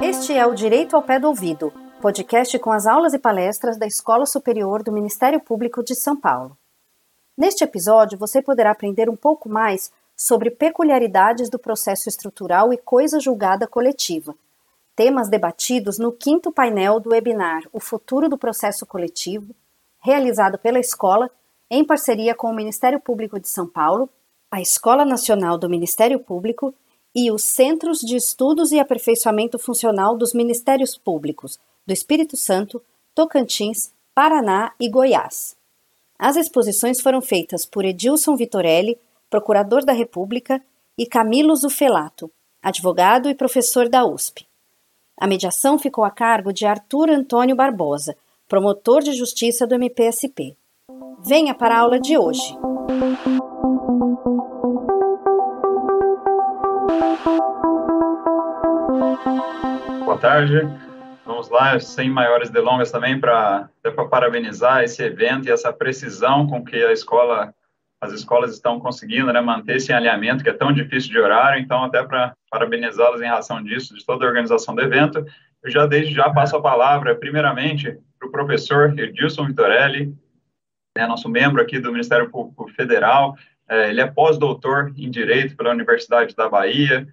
Este é o Direito ao Pé do Ouvido, podcast com as aulas e palestras da Escola Superior do Ministério Público de São Paulo. Neste episódio, você poderá aprender um pouco mais sobre peculiaridades do processo estrutural e coisa julgada coletiva, temas debatidos no quinto painel do webinar O Futuro do Processo Coletivo, realizado pela escola em parceria com o Ministério Público de São Paulo, a Escola Nacional do Ministério Público e os Centros de Estudos e Aperfeiçoamento Funcional dos Ministérios Públicos do Espírito Santo, Tocantins, Paraná e Goiás. As exposições foram feitas por Edilson Vitorelli, procurador da República, e Camilo Zufelato, advogado e professor da USP. A mediação ficou a cargo de Arthur Antônio Barbosa, promotor de justiça do MPSP. Venha para a aula de hoje. Boa tarde. Vamos lá, sem maiores delongas também, para parabenizar esse evento e essa precisão com que a escola, as escolas estão conseguindo né, manter esse alinhamento que é tão difícil de horário. Então, até para parabenizá-las em razão disso, de toda a organização do evento, eu já desde já passo a palavra, primeiramente, para o professor Edilson Vitorelli, né, nosso membro aqui do Ministério Público Federal. É, ele é pós-doutor em Direito pela Universidade da Bahia,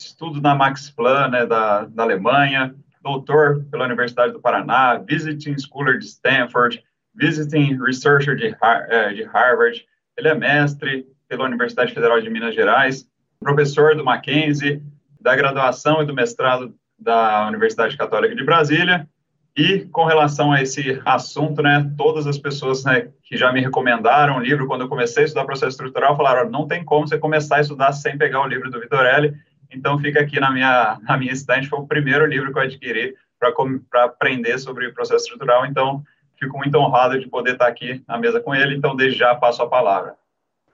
estudo na Max Planck, né, da, da Alemanha, doutor pela Universidade do Paraná, visiting scholar de Stanford, visiting researcher de, é, de Harvard, ele é mestre pela Universidade Federal de Minas Gerais, professor do Mackenzie, da graduação e do mestrado da Universidade Católica de Brasília, e com relação a esse assunto, né, todas as pessoas né, que já me recomendaram o livro quando eu comecei a estudar processo estrutural falaram: não tem como você começar a estudar sem pegar o livro do Vitorelli. Então fica aqui na minha na minha estante foi o primeiro livro que eu adquiri para aprender sobre processo estrutural. Então fico muito honrado de poder estar aqui na mesa com ele. Então desde já passo a palavra.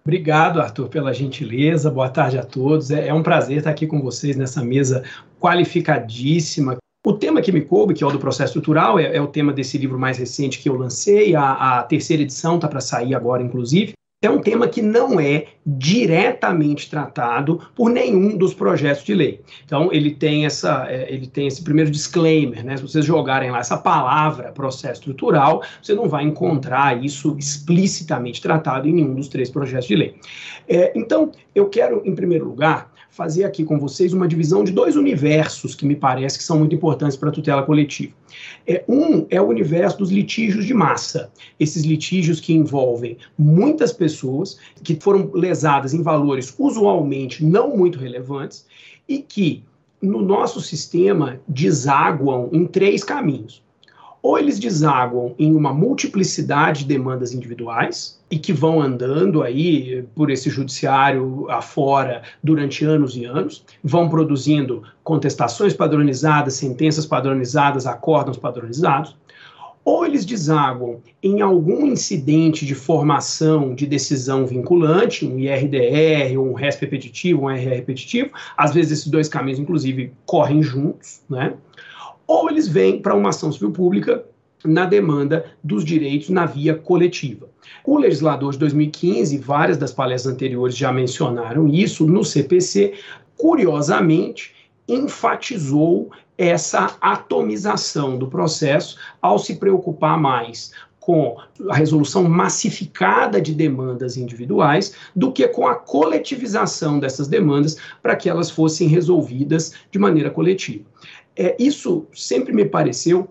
Obrigado, Arthur, pela gentileza. Boa tarde a todos. É, é um prazer estar aqui com vocês nessa mesa qualificadíssima o tema que me coube, que é o do processo estrutural, é, é o tema desse livro mais recente que eu lancei, a, a terceira edição está para sair agora, inclusive. É um tema que não é diretamente tratado por nenhum dos projetos de lei. Então, ele tem, essa, é, ele tem esse primeiro disclaimer, né? Se vocês jogarem lá essa palavra processo estrutural, você não vai encontrar isso explicitamente tratado em nenhum dos três projetos de lei. É, então, eu quero, em primeiro lugar, fazer aqui com vocês uma divisão de dois universos que me parece que são muito importantes para a tutela coletiva. É, um é o universo dos litígios de massa, esses litígios que envolvem muitas pessoas que foram lesadas em valores usualmente não muito relevantes e que no nosso sistema desaguam em três caminhos ou eles desaguam em uma multiplicidade de demandas individuais e que vão andando aí por esse judiciário afora durante anos e anos, vão produzindo contestações padronizadas, sentenças padronizadas, acórdãos padronizados, ou eles desaguam em algum incidente de formação de decisão vinculante, um IRDR, um RESP repetitivo, um RR repetitivo, às vezes esses dois caminhos, inclusive, correm juntos, né? Ou eles vêm para uma ação civil pública na demanda dos direitos na via coletiva. O legislador de 2015, várias das palestras anteriores já mencionaram isso, no CPC, curiosamente, enfatizou essa atomização do processo ao se preocupar mais com a resolução massificada de demandas individuais do que com a coletivização dessas demandas para que elas fossem resolvidas de maneira coletiva. É, isso sempre me pareceu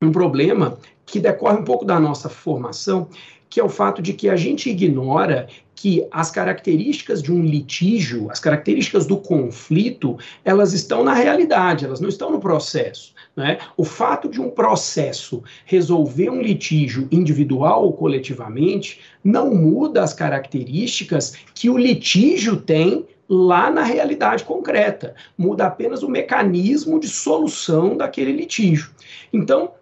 um problema que decorre um pouco da nossa formação, que é o fato de que a gente ignora que as características de um litígio, as características do conflito, elas estão na realidade, elas não estão no processo. Né? O fato de um processo resolver um litígio individual ou coletivamente não muda as características que o litígio tem lá na realidade concreta. Muda apenas o mecanismo de solução daquele litígio. Então,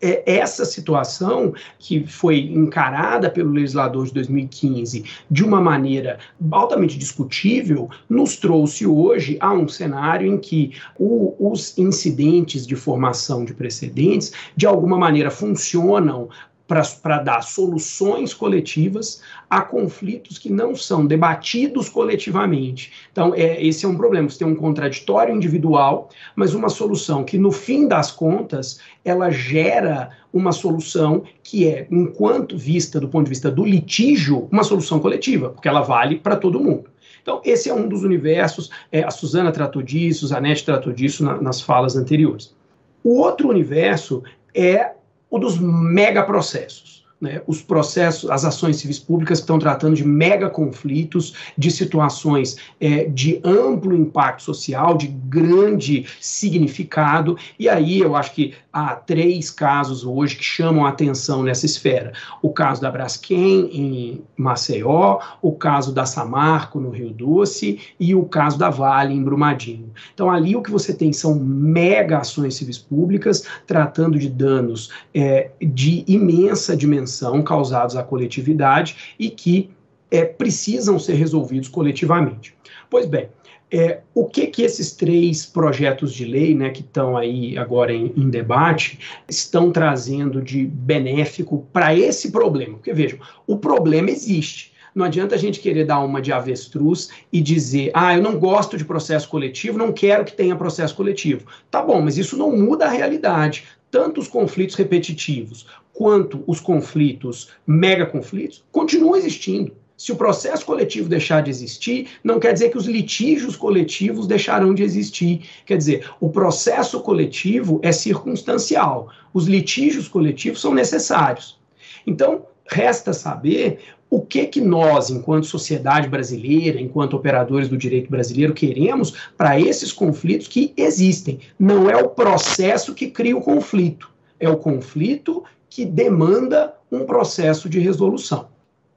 é essa situação que foi encarada pelo legislador de 2015 de uma maneira altamente discutível, nos trouxe hoje a um cenário em que o, os incidentes de formação de precedentes, de alguma maneira, funcionam para dar soluções coletivas a conflitos que não são debatidos coletivamente. Então, é, esse é um problema. Você tem um contraditório individual, mas uma solução que, no fim das contas, ela gera uma solução que é, enquanto vista do ponto de vista do litígio, uma solução coletiva, porque ela vale para todo mundo. Então, esse é um dos universos, é, a Suzana tratou disso, a Zanetti tratou disso na, nas falas anteriores. O outro universo é o dos megaprocessos né, os processos, as ações civis públicas estão tratando de mega conflitos, de situações é, de amplo impacto social, de grande significado, e aí eu acho que há três casos hoje que chamam a atenção nessa esfera. O caso da Braskem, em Maceió, o caso da Samarco, no Rio Doce, e o caso da Vale, em Brumadinho. Então, ali o que você tem são mega ações civis públicas, tratando de danos é, de imensa dimensão causados à coletividade e que é, precisam ser resolvidos coletivamente. Pois bem, é, o que que esses três projetos de lei, né, que estão aí agora em, em, debate, estão trazendo de benéfico para esse problema? Porque vejam, o problema existe. Não adianta a gente querer dar uma de avestruz e dizer, ah, eu não gosto de processo coletivo, não quero que tenha processo coletivo. Tá bom, mas isso não muda a realidade tanto os conflitos repetitivos quanto os conflitos, mega conflitos, continuam existindo. Se o processo coletivo deixar de existir, não quer dizer que os litígios coletivos deixarão de existir. Quer dizer, o processo coletivo é circunstancial. Os litígios coletivos são necessários. Então, resta saber o que que nós, enquanto sociedade brasileira, enquanto operadores do direito brasileiro, queremos para esses conflitos que existem. Não é o processo que cria o conflito, é o conflito que demanda um processo de resolução.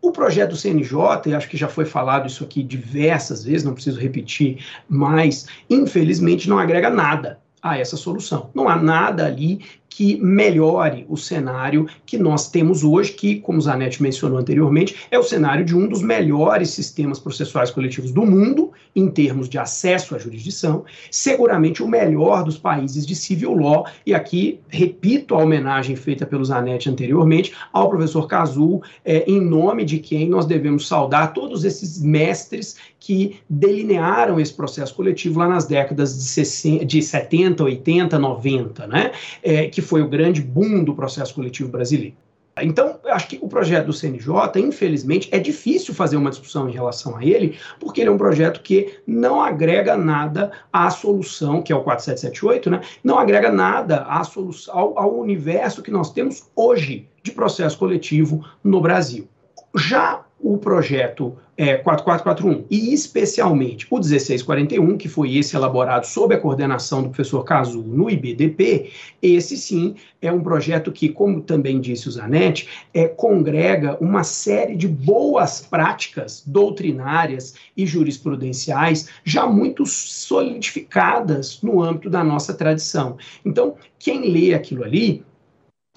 O projeto do CNJ, e acho que já foi falado isso aqui diversas vezes, não preciso repetir, mas infelizmente não agrega nada a essa solução. Não há nada ali que melhore o cenário que nós temos hoje, que, como Zanetti mencionou anteriormente, é o cenário de um dos melhores sistemas processuais coletivos do mundo, em termos de acesso à jurisdição, seguramente o melhor dos países de civil law, e aqui repito a homenagem feita pelo Zanetti anteriormente ao professor Cazul, é, em nome de quem nós devemos saudar todos esses mestres que delinearam esse processo coletivo lá nas décadas de, 60, de 70, 80, 90, né? É, que foi o grande boom do processo coletivo brasileiro. Então, acho que o projeto do CNJ, infelizmente, é difícil fazer uma discussão em relação a ele, porque ele é um projeto que não agrega nada à solução, que é o 4778, né? Não agrega nada à solução, ao, ao universo que nós temos hoje de processo coletivo no Brasil. Já o projeto é, 4441 e especialmente o 1641, que foi esse elaborado sob a coordenação do professor Cazu no IBDP, esse sim é um projeto que, como também disse o Zanetti, é, congrega uma série de boas práticas doutrinárias e jurisprudenciais já muito solidificadas no âmbito da nossa tradição. Então, quem lê aquilo ali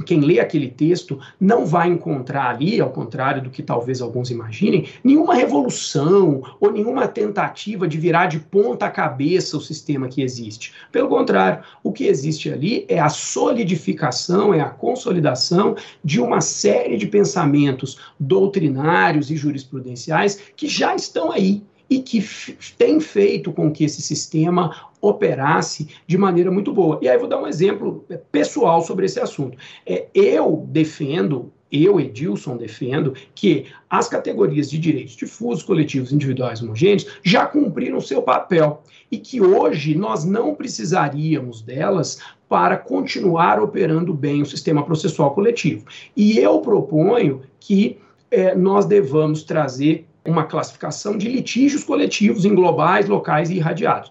quem lê aquele texto não vai encontrar ali, ao contrário do que talvez alguns imaginem, nenhuma revolução ou nenhuma tentativa de virar de ponta cabeça o sistema que existe. Pelo contrário, o que existe ali é a solidificação, é a consolidação de uma série de pensamentos doutrinários e jurisprudenciais que já estão aí e que tem feito com que esse sistema operasse de maneira muito boa. E aí vou dar um exemplo é, pessoal sobre esse assunto. É, eu defendo eu, Edilson, defendo que as categorias de direitos difusos, coletivos, individuais homogêneos já cumpriram seu papel e que hoje nós não precisaríamos delas para continuar operando bem o sistema processual coletivo. E eu proponho que é, nós devamos trazer uma classificação de litígios coletivos em globais, locais e irradiados.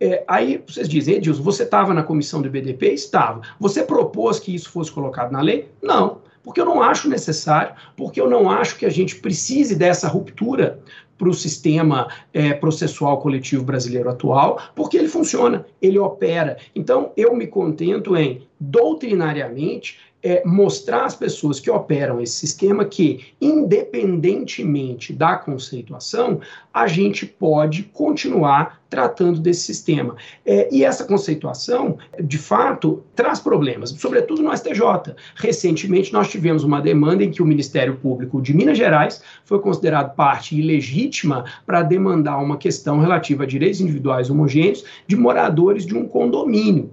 É, aí vocês dizem, Edilson, você estava na comissão do BDP? Estava. Você propôs que isso fosse colocado na lei? Não, porque eu não acho necessário, porque eu não acho que a gente precise dessa ruptura para o sistema é, processual coletivo brasileiro atual, porque ele funciona, ele opera. Então, eu me contento em, doutrinariamente, é, mostrar às pessoas que operam esse sistema que, independentemente da conceituação, a gente pode continuar tratando desse sistema. É, e essa conceituação, de fato, traz problemas, sobretudo no STJ. Recentemente, nós tivemos uma demanda em que o Ministério Público de Minas Gerais foi considerado parte ilegítima para demandar uma questão relativa a direitos individuais homogêneos de moradores de um condomínio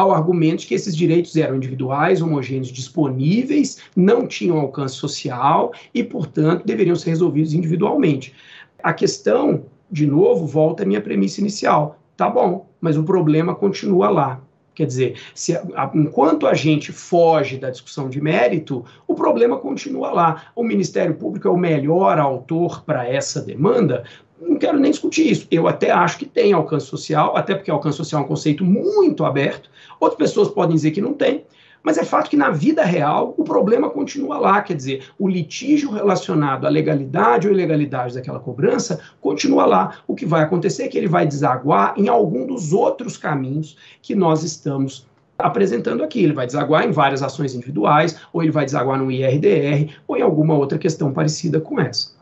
ao argumento de que esses direitos eram individuais, homogêneos, disponíveis, não tinham alcance social e, portanto, deveriam ser resolvidos individualmente. A questão, de novo, volta à minha premissa inicial. Tá bom, mas o problema continua lá. Quer dizer, se, enquanto a gente foge da discussão de mérito, o problema continua lá. O Ministério Público é o melhor autor para essa demanda? Não quero nem discutir isso. Eu até acho que tem alcance social, até porque alcance social é um conceito muito aberto. Outras pessoas podem dizer que não tem. Mas é fato que na vida real o problema continua lá, quer dizer, o litígio relacionado à legalidade ou ilegalidade daquela cobrança continua lá. O que vai acontecer é que ele vai desaguar em algum dos outros caminhos que nós estamos apresentando aqui. Ele vai desaguar em várias ações individuais, ou ele vai desaguar no IRDR, ou em alguma outra questão parecida com essa.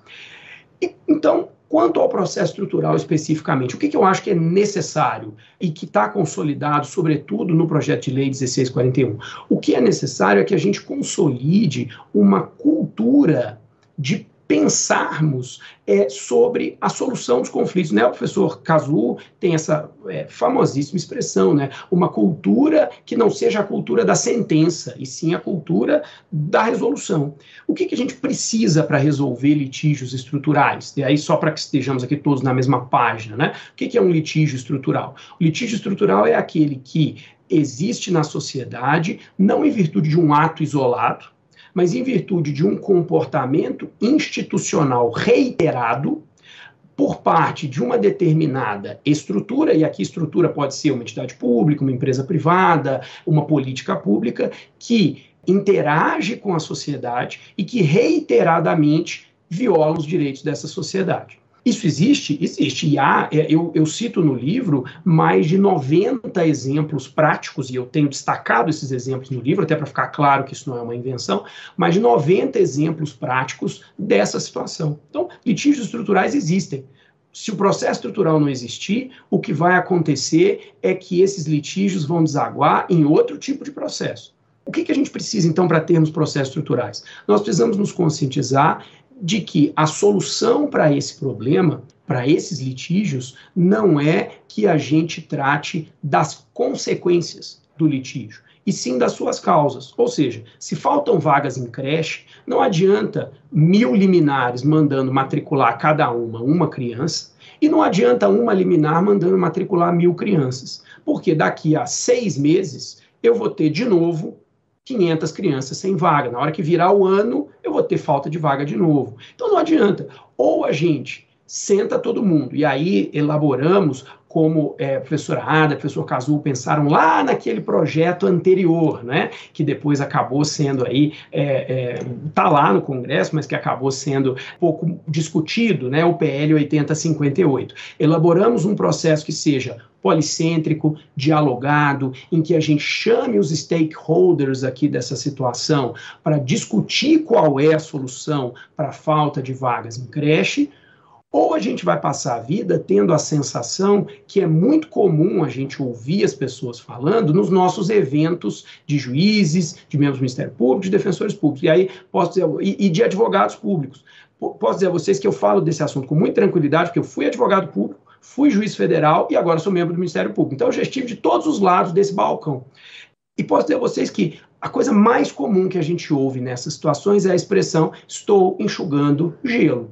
Então, Quanto ao processo estrutural especificamente, o que, que eu acho que é necessário e que está consolidado, sobretudo no projeto de lei 1641? O que é necessário é que a gente consolide uma cultura de pensarmos é, sobre a solução dos conflitos. Né? O professor Cazu tem essa é, famosíssima expressão, né? uma cultura que não seja a cultura da sentença, e sim a cultura da resolução. O que, que a gente precisa para resolver litígios estruturais? E aí, só para que estejamos aqui todos na mesma página, né? o que, que é um litígio estrutural? O litígio estrutural é aquele que existe na sociedade, não em virtude de um ato isolado, mas em virtude de um comportamento institucional reiterado por parte de uma determinada estrutura, e aqui estrutura pode ser uma entidade pública, uma empresa privada, uma política pública, que interage com a sociedade e que reiteradamente viola os direitos dessa sociedade. Isso existe? Existe. E há, é, eu, eu cito no livro mais de 90 exemplos práticos, e eu tenho destacado esses exemplos no livro, até para ficar claro que isso não é uma invenção, mais de 90 exemplos práticos dessa situação. Então, litígios estruturais existem. Se o processo estrutural não existir, o que vai acontecer é que esses litígios vão desaguar em outro tipo de processo. O que, que a gente precisa, então, para termos processos estruturais? Nós precisamos nos conscientizar de que a solução para esse problema, para esses litígios, não é que a gente trate das consequências do litígio, e sim das suas causas. Ou seja, se faltam vagas em creche, não adianta mil liminares mandando matricular cada uma uma criança, e não adianta uma liminar mandando matricular mil crianças, porque daqui a seis meses eu vou ter de novo 500 crianças sem vaga. Na hora que virar o ano, ter falta de vaga de novo. Então não adianta. Ou a gente senta todo mundo e aí elaboramos como é, professora Ada, professor Cazu pensaram lá naquele projeto anterior, né, que depois acabou sendo aí, é, é, tá lá no Congresso, mas que acabou sendo pouco discutido, né, o PL 8058. Elaboramos um processo que seja policêntrico, dialogado, em que a gente chame os stakeholders aqui dessa situação para discutir qual é a solução para a falta de vagas em creche, ou a gente vai passar a vida tendo a sensação que é muito comum a gente ouvir as pessoas falando nos nossos eventos de juízes, de membros do Ministério Público, de defensores públicos, e aí posso dizer, e, e de advogados públicos. Posso dizer a vocês que eu falo desse assunto com muita tranquilidade, porque eu fui advogado público, fui juiz federal e agora sou membro do Ministério Público. Então eu já estive de todos os lados desse balcão. E posso dizer a vocês que a coisa mais comum que a gente ouve nessas situações é a expressão estou enxugando gelo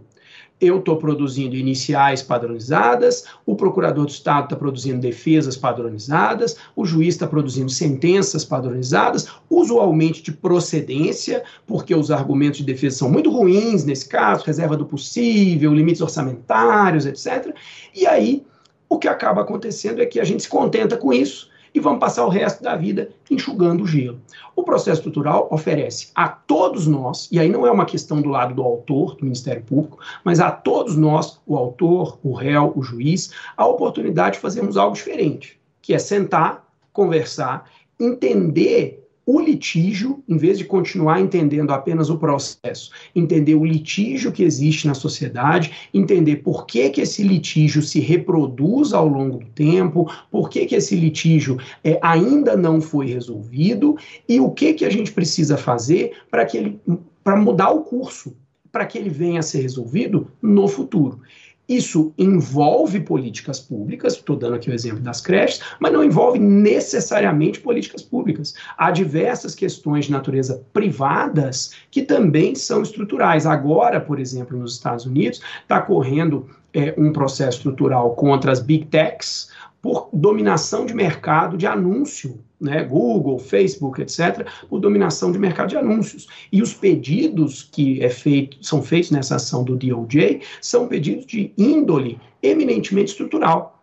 eu estou produzindo iniciais padronizadas, o procurador do Estado está produzindo defesas padronizadas, o juiz está produzindo sentenças padronizadas, usualmente de procedência, porque os argumentos de defesa são muito ruins nesse caso, reserva do possível, limites orçamentários, etc. E aí, o que acaba acontecendo é que a gente se contenta com isso e vamos passar o resto da vida enxugando o gelo. O processo estrutural oferece a todos nós, e aí não é uma questão do lado do autor, do Ministério Público, mas a todos nós, o autor, o réu, o juiz, a oportunidade de fazermos algo diferente, que é sentar, conversar, entender o litígio, em vez de continuar entendendo apenas o processo, entender o litígio que existe na sociedade, entender por que, que esse litígio se reproduz ao longo do tempo, por que, que esse litígio é, ainda não foi resolvido e o que, que a gente precisa fazer para que ele para mudar o curso, para que ele venha a ser resolvido no futuro. Isso envolve políticas públicas, estou dando aqui o exemplo das creches, mas não envolve necessariamente políticas públicas. Há diversas questões de natureza privadas que também são estruturais. Agora, por exemplo, nos Estados Unidos, está correndo é, um processo estrutural contra as big techs por dominação de mercado de anúncio né, Google, Facebook, etc., por dominação de mercado de anúncios. E os pedidos que é feito, são feitos nessa ação do DOJ são pedidos de índole eminentemente estrutural.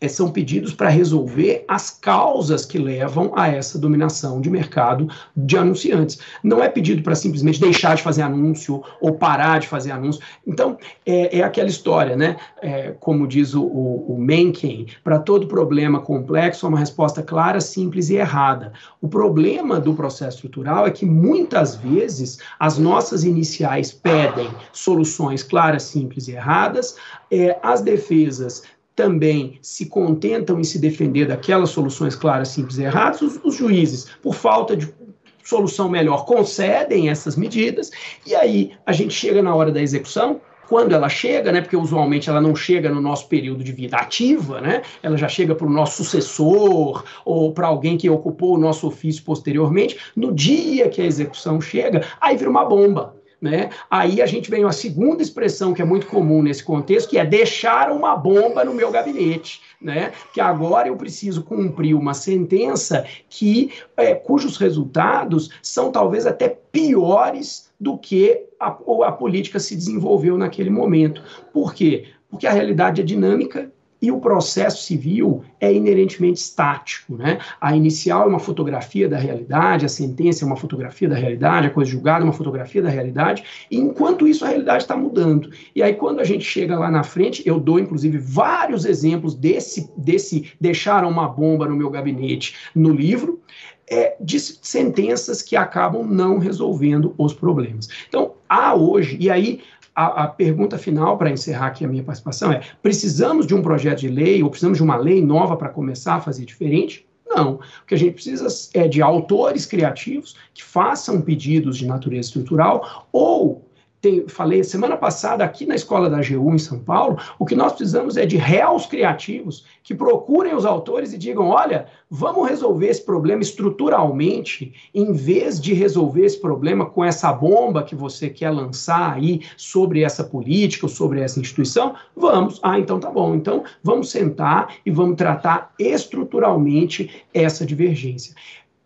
É, são pedidos para resolver as causas que levam a essa dominação de mercado de anunciantes. Não é pedido para simplesmente deixar de fazer anúncio ou parar de fazer anúncio. Então, é, é aquela história, né? É, como diz o, o, o Mencken, para todo problema complexo, há uma resposta clara, simples e errada. O problema do processo estrutural é que muitas vezes as nossas iniciais pedem soluções claras, simples e erradas, é, as defesas também se contentam em se defender daquelas soluções claras, simples e erradas, os, os juízes, por falta de solução melhor, concedem essas medidas, e aí a gente chega na hora da execução, quando ela chega, né, porque usualmente ela não chega no nosso período de vida ativa, né, ela já chega para o nosso sucessor ou para alguém que ocupou o nosso ofício posteriormente, no dia que a execução chega, aí vira uma bomba. Né? Aí a gente vem a segunda expressão que é muito comum nesse contexto, que é deixar uma bomba no meu gabinete. Né? Que agora eu preciso cumprir uma sentença que é, cujos resultados são talvez até piores do que a, a política se desenvolveu naquele momento. Por quê? Porque a realidade é dinâmica e o processo civil é inerentemente estático. Né? A inicial é uma fotografia da realidade, a sentença é uma fotografia da realidade, a coisa julgada é uma fotografia da realidade, e enquanto isso a realidade está mudando. E aí, quando a gente chega lá na frente, eu dou inclusive vários exemplos desse, desse deixaram uma bomba no meu gabinete no livro. É, de sentenças que acabam não resolvendo os problemas. Então, há hoje, e aí a, a pergunta final para encerrar aqui a minha participação é: precisamos de um projeto de lei ou precisamos de uma lei nova para começar a fazer diferente? Não. O que a gente precisa é de autores criativos que façam pedidos de natureza estrutural ou falei semana passada aqui na escola da AGU em São Paulo, o que nós precisamos é de réus criativos que procurem os autores e digam: olha, vamos resolver esse problema estruturalmente, em vez de resolver esse problema com essa bomba que você quer lançar aí sobre essa política ou sobre essa instituição. Vamos, ah, então tá bom. Então vamos sentar e vamos tratar estruturalmente essa divergência.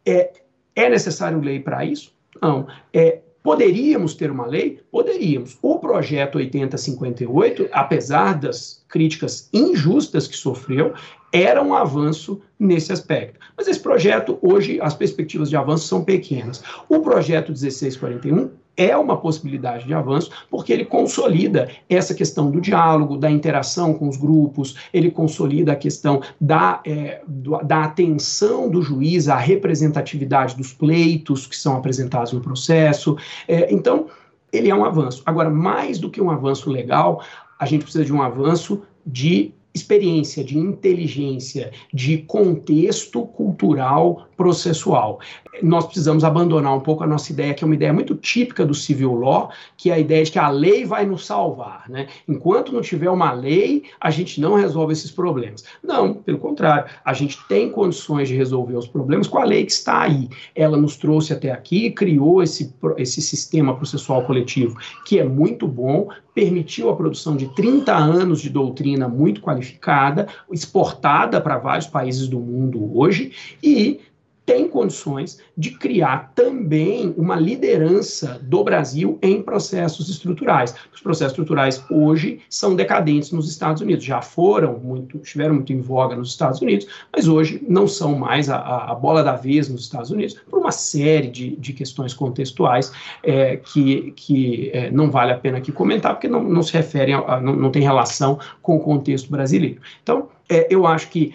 É, é necessário lei para isso? Não. É, Poderíamos ter uma lei? Poderíamos. O projeto 8058, apesar das críticas injustas que sofreu, era um avanço nesse aspecto. Mas esse projeto, hoje, as perspectivas de avanço são pequenas. O projeto 1641 é uma possibilidade de avanço, porque ele consolida essa questão do diálogo, da interação com os grupos, ele consolida a questão da, é, da atenção do juiz à representatividade dos pleitos que são apresentados no processo. É, então, ele é um avanço. Agora, mais do que um avanço legal, a gente precisa de um avanço de experiência, de inteligência, de contexto cultural processual. Nós precisamos abandonar um pouco a nossa ideia, que é uma ideia muito típica do civil law, que é a ideia de que a lei vai nos salvar. Né? Enquanto não tiver uma lei, a gente não resolve esses problemas. Não, pelo contrário, a gente tem condições de resolver os problemas com a lei que está aí. Ela nos trouxe até aqui, criou esse, esse sistema processual coletivo, que é muito bom, permitiu a produção de 30 anos de doutrina muito qualificada, exportada para vários países do mundo hoje, e tem condições de criar também uma liderança do Brasil em processos estruturais. Os processos estruturais hoje são decadentes nos Estados Unidos, já foram muito, estiveram muito em voga nos Estados Unidos, mas hoje não são mais a, a bola da vez nos Estados Unidos por uma série de, de questões contextuais é, que, que é, não vale a pena aqui comentar, porque não, não se referem, a, a, não, não tem relação com o contexto brasileiro. Então, é, eu acho que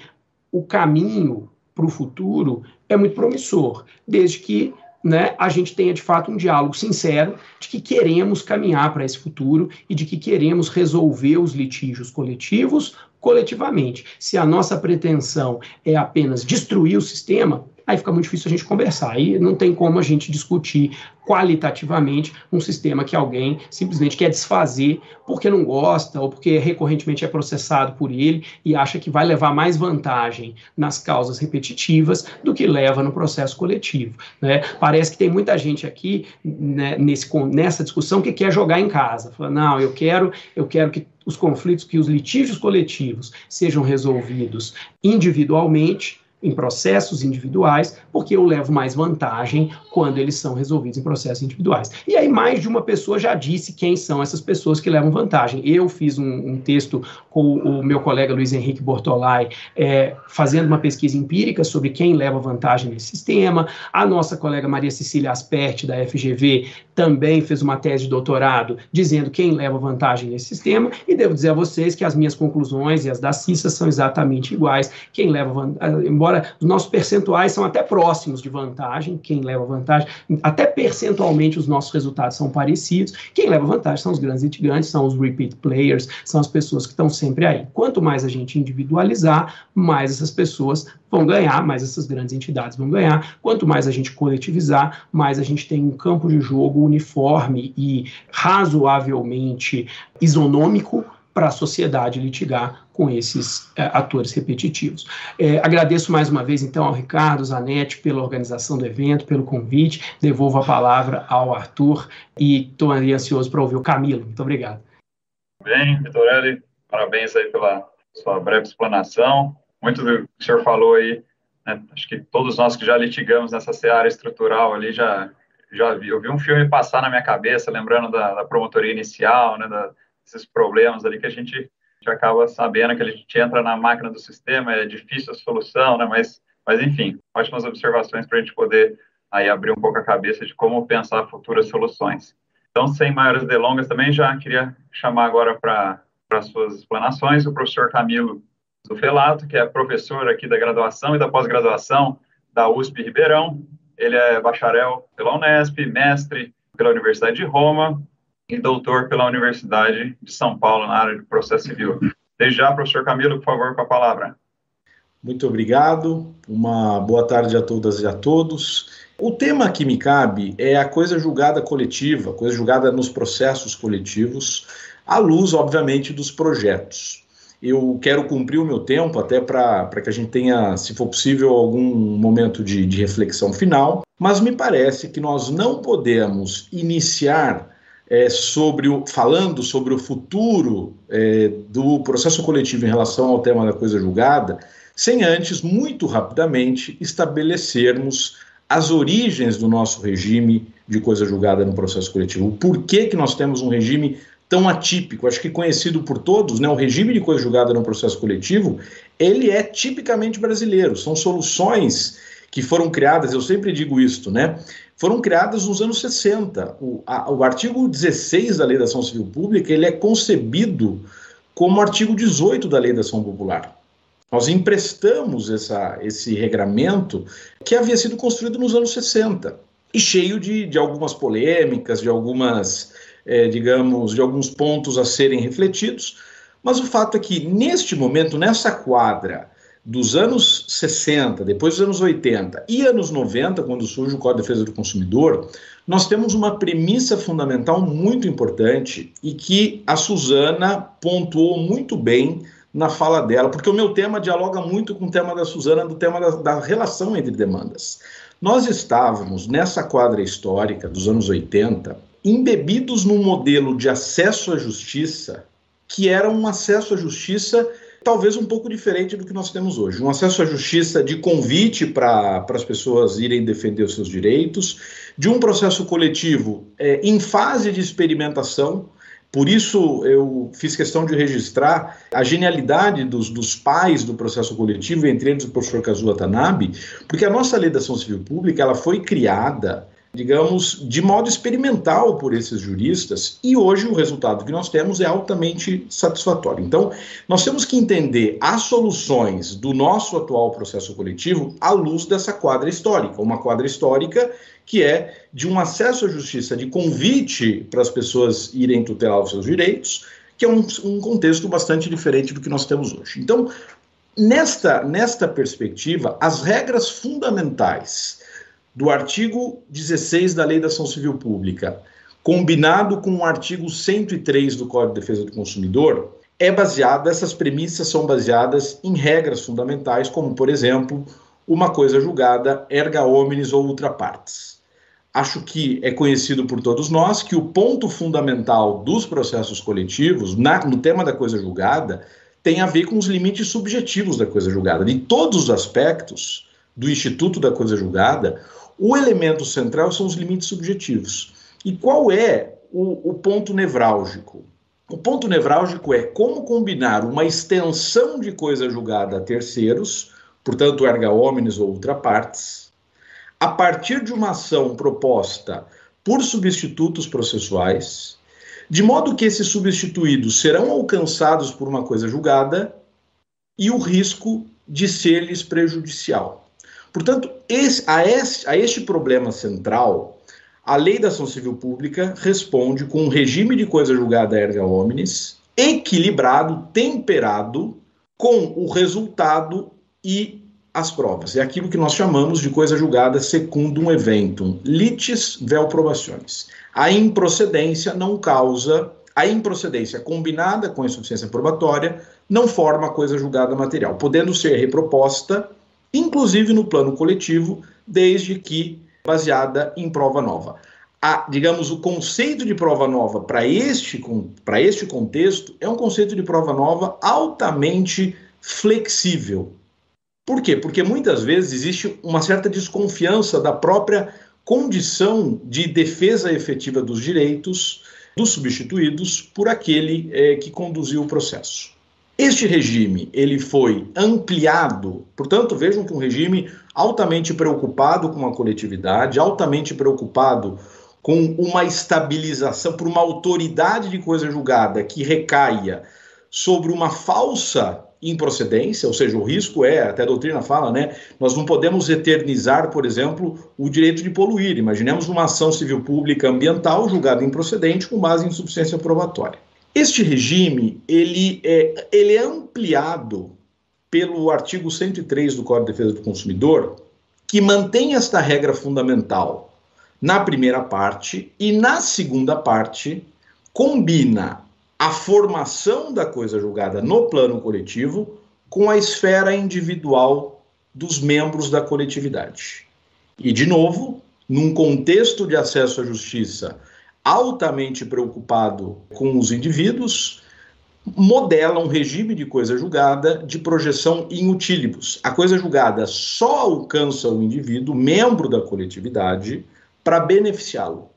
o caminho para o futuro é muito promissor, desde que né, a gente tenha de fato um diálogo sincero de que queremos caminhar para esse futuro e de que queremos resolver os litígios coletivos coletivamente. Se a nossa pretensão é apenas destruir o sistema, aí fica muito difícil a gente conversar. Aí não tem como a gente discutir qualitativamente um sistema que alguém simplesmente quer desfazer porque não gosta ou porque recorrentemente é processado por ele e acha que vai levar mais vantagem nas causas repetitivas do que leva no processo coletivo. Né? Parece que tem muita gente aqui né, nesse, nessa discussão que quer jogar em casa. Fala, não, eu quero, eu quero que os conflitos, que os litígios coletivos sejam resolvidos individualmente em processos individuais, porque eu levo mais vantagem quando eles são resolvidos em processos individuais. E aí, mais de uma pessoa já disse quem são essas pessoas que levam vantagem. Eu fiz um, um texto com o meu colega Luiz Henrique Bortolai, é, fazendo uma pesquisa empírica sobre quem leva vantagem nesse sistema. A nossa colega Maria Cecília Asperti, da FGV, também fez uma tese de doutorado dizendo quem leva vantagem nesse sistema. E devo dizer a vocês que as minhas conclusões e as da CISA são exatamente iguais. Quem leva vantagem, embora os nossos percentuais são até próximos de vantagem, quem leva vantagem, até percentualmente os nossos resultados são parecidos, quem leva vantagem são os grandes litigantes, são os repeat players, são as pessoas que estão sempre aí. Quanto mais a gente individualizar, mais essas pessoas vão ganhar, mais essas grandes entidades vão ganhar. Quanto mais a gente coletivizar, mais a gente tem um campo de jogo uniforme e razoavelmente isonômico para a sociedade litigar com esses é, atores repetitivos. É, agradeço mais uma vez, então, ao Ricardo Zanetti pela organização do evento, pelo convite. Devolvo a palavra ao Arthur e estou ansioso para ouvir o Camilo. Muito obrigado. Bem, Vitorelli, parabéns aí pela sua breve explanação. Muito do que o senhor falou aí, né, acho que todos nós que já litigamos nessa seara estrutural ali já já vi, eu vi um filme passar na minha cabeça, lembrando da, da promotoria inicial, né, da, esses problemas ali que a gente, a gente acaba sabendo que a gente entra na máquina do sistema, é difícil a solução, né? Mas, mas enfim, ótimas observações para a gente poder aí abrir um pouco a cabeça de como pensar futuras soluções. Então, sem maiores delongas, também já queria chamar agora para as suas explanações o professor Camilo Zufelato, que é professor aqui da graduação e da pós-graduação da USP Ribeirão. Ele é bacharel pela Unesp, mestre pela Universidade de Roma, e doutor pela Universidade de São Paulo na área de processo civil. Desde já, professor Camilo, por favor, com a palavra. Muito obrigado, uma boa tarde a todas e a todos. O tema que me cabe é a coisa julgada coletiva, coisa julgada nos processos coletivos, à luz, obviamente, dos projetos. Eu quero cumprir o meu tempo até para que a gente tenha, se for possível, algum momento de, de reflexão final, mas me parece que nós não podemos iniciar é, sobre o, falando sobre o futuro é, do processo coletivo em relação ao tema da coisa julgada, sem antes, muito rapidamente, estabelecermos as origens do nosso regime de coisa julgada no processo coletivo. O porquê que nós temos um regime tão atípico, acho que conhecido por todos, né, o regime de coisa julgada no processo coletivo, ele é tipicamente brasileiro, são soluções que foram criadas, eu sempre digo isso, né? Foram criadas nos anos 60. O, a, o artigo 16 da Lei da Ação Civil Pública, ele é concebido como artigo 18 da Lei da Ação Popular. Nós emprestamos essa, esse regramento que havia sido construído nos anos 60 e cheio de, de algumas polêmicas, de algumas, é, digamos, de alguns pontos a serem refletidos. Mas o fato é que, neste momento, nessa quadra dos anos 60, depois dos anos 80 e anos 90, quando surge o Código de Defesa do Consumidor, nós temos uma premissa fundamental muito importante e que a Suzana pontuou muito bem na fala dela, porque o meu tema dialoga muito com o tema da Suzana, do tema da, da relação entre demandas. Nós estávamos nessa quadra histórica dos anos 80 embebidos num modelo de acesso à justiça que era um acesso à justiça talvez um pouco diferente do que nós temos hoje. Um acesso à justiça de convite para as pessoas irem defender os seus direitos, de um processo coletivo é, em fase de experimentação. Por isso, eu fiz questão de registrar a genialidade dos, dos pais do processo coletivo, entre eles o professor Kazuo Tanabe, porque a nossa lei da ação civil pública ela foi criada digamos, de modo experimental por esses juristas, e hoje o resultado que nós temos é altamente satisfatório. Então, nós temos que entender as soluções do nosso atual processo coletivo à luz dessa quadra histórica, uma quadra histórica que é de um acesso à justiça, de convite para as pessoas irem tutelar os seus direitos, que é um, um contexto bastante diferente do que nós temos hoje. Então, nesta, nesta perspectiva, as regras fundamentais do artigo 16 da Lei da Ação Civil Pública, combinado com o artigo 103 do Código de Defesa do Consumidor, é baseado, essas premissas são baseadas em regras fundamentais, como, por exemplo, uma coisa julgada erga omnes ou ultra partes. Acho que é conhecido por todos nós que o ponto fundamental dos processos coletivos, na, no tema da coisa julgada, tem a ver com os limites subjetivos da coisa julgada. De todos os aspectos do Instituto da Coisa Julgada, o elemento central são os limites subjetivos. E qual é o, o ponto nevrálgico? O ponto nevrálgico é como combinar uma extensão de coisa julgada a terceiros, portanto, erga omnes ou ultrapartes, a partir de uma ação proposta por substitutos processuais, de modo que esses substituídos serão alcançados por uma coisa julgada e o risco de ser-lhes prejudicial. Portanto, esse, a, este, a este problema central, a Lei da Ação Civil Pública responde com um regime de coisa julgada erga omnes, equilibrado, temperado com o resultado e as provas. É aquilo que nós chamamos de coisa julgada secundum eventum, litis vel probationes. A improcedência não causa, a improcedência combinada com a insuficiência probatória não forma coisa julgada material, podendo ser reproposta inclusive no plano coletivo, desde que baseada em prova nova. A, digamos, o conceito de prova nova para este, este contexto é um conceito de prova nova altamente flexível. Por quê? Porque muitas vezes existe uma certa desconfiança da própria condição de defesa efetiva dos direitos dos substituídos por aquele é, que conduziu o processo. Este regime ele foi ampliado, portanto vejam que um regime altamente preocupado com a coletividade, altamente preocupado com uma estabilização por uma autoridade de coisa julgada que recaia sobre uma falsa improcedência, ou seja, o risco é, até a doutrina fala, né? Nós não podemos eternizar, por exemplo, o direito de poluir. Imaginemos uma ação civil pública ambiental julgada improcedente com base em insuficiência probatória. Este regime ele é, ele é ampliado pelo artigo 103 do Código de Defesa do Consumidor, que mantém esta regra fundamental na primeira parte e na segunda parte combina a formação da coisa julgada no plano coletivo com a esfera individual dos membros da coletividade. E, de novo, num contexto de acesso à justiça altamente preocupado com os indivíduos, modela um regime de coisa julgada de projeção in utilibus. A coisa julgada só alcança o indivíduo, membro da coletividade, para beneficiá-lo.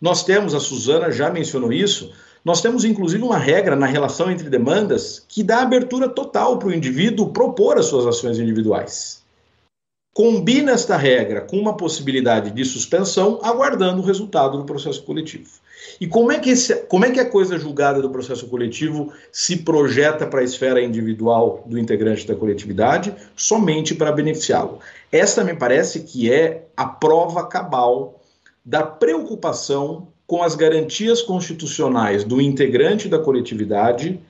Nós temos, a Suzana já mencionou isso, nós temos inclusive uma regra na relação entre demandas que dá abertura total para o indivíduo propor as suas ações individuais combina esta regra com uma possibilidade de suspensão, aguardando o resultado do processo coletivo. E como é que, esse, como é que a coisa julgada do processo coletivo se projeta para a esfera individual do integrante da coletividade? Somente para beneficiá-lo. Esta me parece que é a prova cabal da preocupação com as garantias constitucionais do integrante da coletividade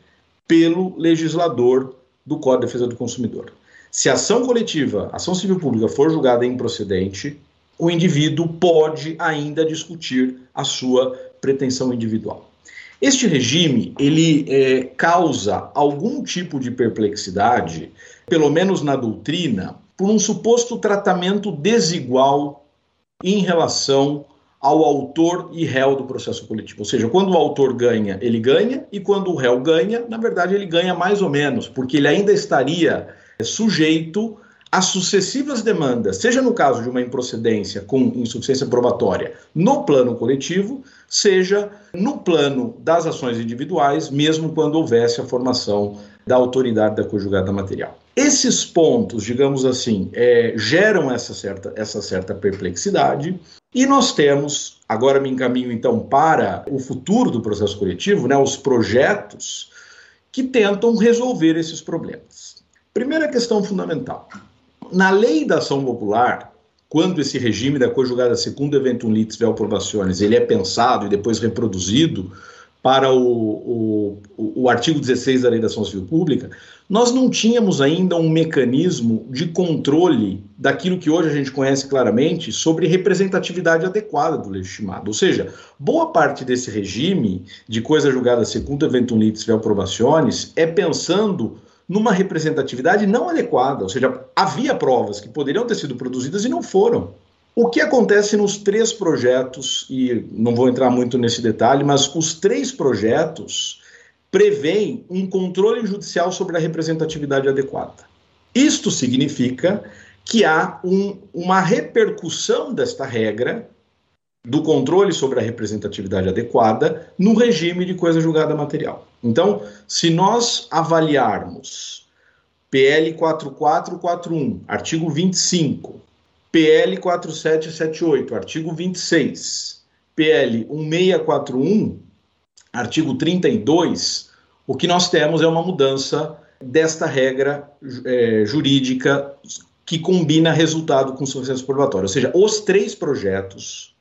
pelo legislador do Código de Defesa do Consumidor. Se a ação coletiva, ação civil pública for julgada improcedente, o indivíduo pode ainda discutir a sua pretensão individual. Este regime ele é, causa algum tipo de perplexidade, pelo menos na doutrina, por um suposto tratamento desigual em relação ao autor e réu do processo coletivo. Ou seja, quando o autor ganha, ele ganha, e quando o réu ganha, na verdade, ele ganha mais ou menos, porque ele ainda estaria sujeito a sucessivas demandas, seja no caso de uma improcedência com insuficiência probatória no plano coletivo, seja no plano das ações individuais, mesmo quando houvesse a formação da autoridade da conjugada material. Esses pontos, digamos assim, é, geram essa certa, essa certa perplexidade, e nós temos, agora me encaminho então para o futuro do processo coletivo, né, os projetos que tentam resolver esses problemas. Primeira questão fundamental. Na lei da ação popular, quando esse regime da conjugada secunda eventum litis vel probationes, ele é pensado e depois reproduzido para o, o, o artigo 16 da Lei da Ação Civil Pública, nós não tínhamos ainda um mecanismo de controle daquilo que hoje a gente conhece claramente sobre representatividade adequada do legitimado. Ou seja, boa parte desse regime de coisa julgada secunda eventum litis vel probationes é pensando numa representatividade não adequada, ou seja, havia provas que poderiam ter sido produzidas e não foram. O que acontece nos três projetos, e não vou entrar muito nesse detalhe, mas os três projetos prevêem um controle judicial sobre a representatividade adequada. Isto significa que há um, uma repercussão desta regra do controle sobre a representatividade adequada no regime de coisa julgada material. Então, se nós avaliarmos PL 4441, artigo 25, PL 4778, artigo 26, PL 1641, artigo 32, o que nós temos é uma mudança desta regra é, jurídica que combina resultado com suficiência probatória. Ou seja, os três projetos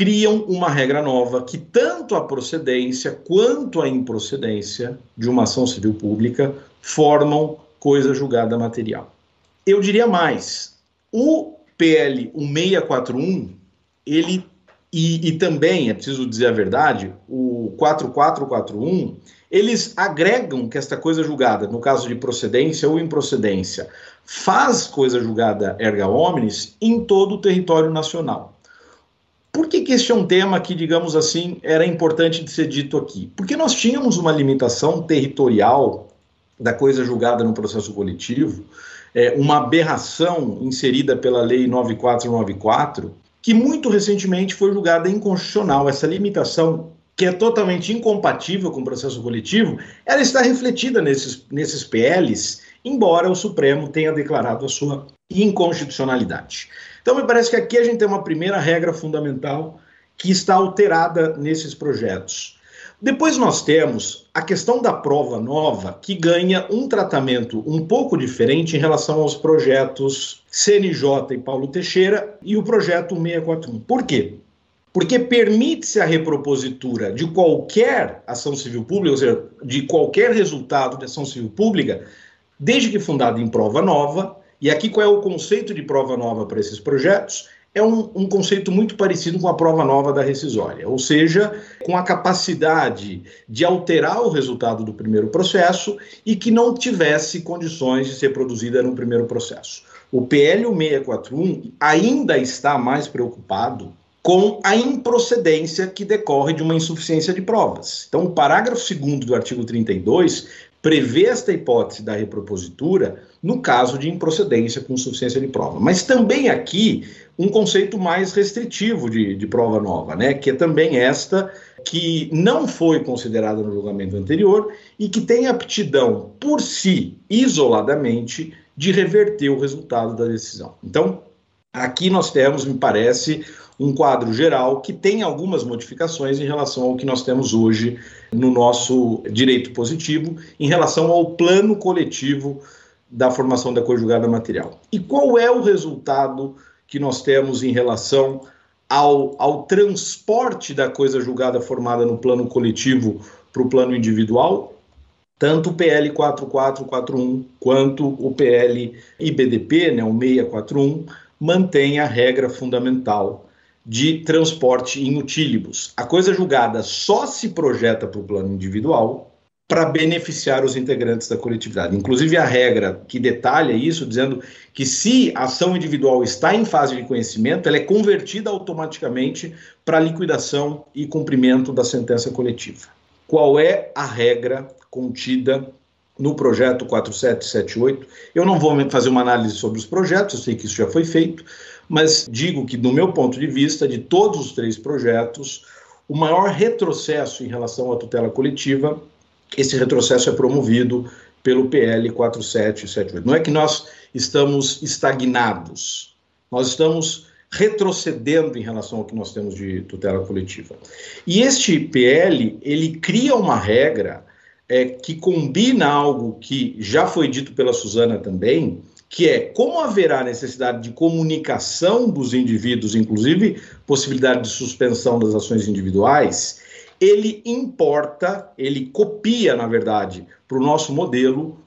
criam uma regra nova que tanto a procedência quanto a improcedência de uma ação civil pública formam coisa julgada material. Eu diria mais, o PL 1641, ele e, e, também, é preciso dizer a verdade, o 4441, eles agregam que esta coisa julgada, no caso de procedência ou improcedência, faz coisa julgada erga omnes em todo o território nacional. Por que, que este é um tema que, digamos assim, era importante de ser dito aqui? Porque nós tínhamos uma limitação territorial da coisa julgada no processo coletivo, é, uma aberração inserida pela Lei 9494, que muito recentemente foi julgada inconstitucional. Essa limitação, que é totalmente incompatível com o processo coletivo, ela está refletida nesses, nesses PLs, embora o Supremo tenha declarado a sua inconstitucionalidade. Então, me parece que aqui a gente tem uma primeira regra fundamental que está alterada nesses projetos. Depois nós temos a questão da prova nova, que ganha um tratamento um pouco diferente em relação aos projetos CNJ e Paulo Teixeira e o projeto 641. Por quê? Porque permite-se a repropositura de qualquer ação civil pública, ou seja, de qualquer resultado de ação civil pública, desde que fundada em prova nova. E aqui qual é o conceito de prova nova para esses projetos? é um, um, conceito muito parecido com a prova nova da rescisória, ou seja, com a capacidade de alterar o resultado do primeiro processo e que não tivesse condições de ser produzida no primeiro processo. O PL 641 ainda está mais preocupado com a improcedência que decorre de uma insuficiência de provas. Então, o parágrafo 2 do artigo 32 prevê esta hipótese da repropositura no caso de improcedência com insuficiência de prova. Mas também aqui um conceito mais restritivo de, de prova nova, né? que é também esta que não foi considerada no julgamento anterior e que tem aptidão por si, isoladamente, de reverter o resultado da decisão. Então, aqui nós temos, me parece, um quadro geral que tem algumas modificações em relação ao que nós temos hoje no nosso direito positivo, em relação ao plano coletivo da formação da conjugada material. E qual é o resultado que nós temos em relação ao, ao transporte da coisa julgada formada no plano coletivo para o plano individual, tanto o PL 4441 quanto o PL IBDP, né, o 641, mantém a regra fundamental de transporte em utilibus. A coisa julgada só se projeta para o plano individual para beneficiar os integrantes da coletividade. Inclusive a regra que detalha isso, dizendo que se a ação individual está em fase de conhecimento, ela é convertida automaticamente para liquidação e cumprimento da sentença coletiva. Qual é a regra contida no projeto 4778? Eu não vou fazer uma análise sobre os projetos, eu sei que isso já foi feito, mas digo que, do meu ponto de vista, de todos os três projetos, o maior retrocesso em relação à tutela coletiva esse retrocesso é promovido pelo PL 4778. Não é que nós estamos estagnados, nós estamos retrocedendo em relação ao que nós temos de tutela coletiva. E este PL, ele cria uma regra é, que combina algo que já foi dito pela Suzana também, que é como haverá necessidade de comunicação dos indivíduos, inclusive possibilidade de suspensão das ações individuais, ele importa, ele copia, na verdade, para o nosso modelo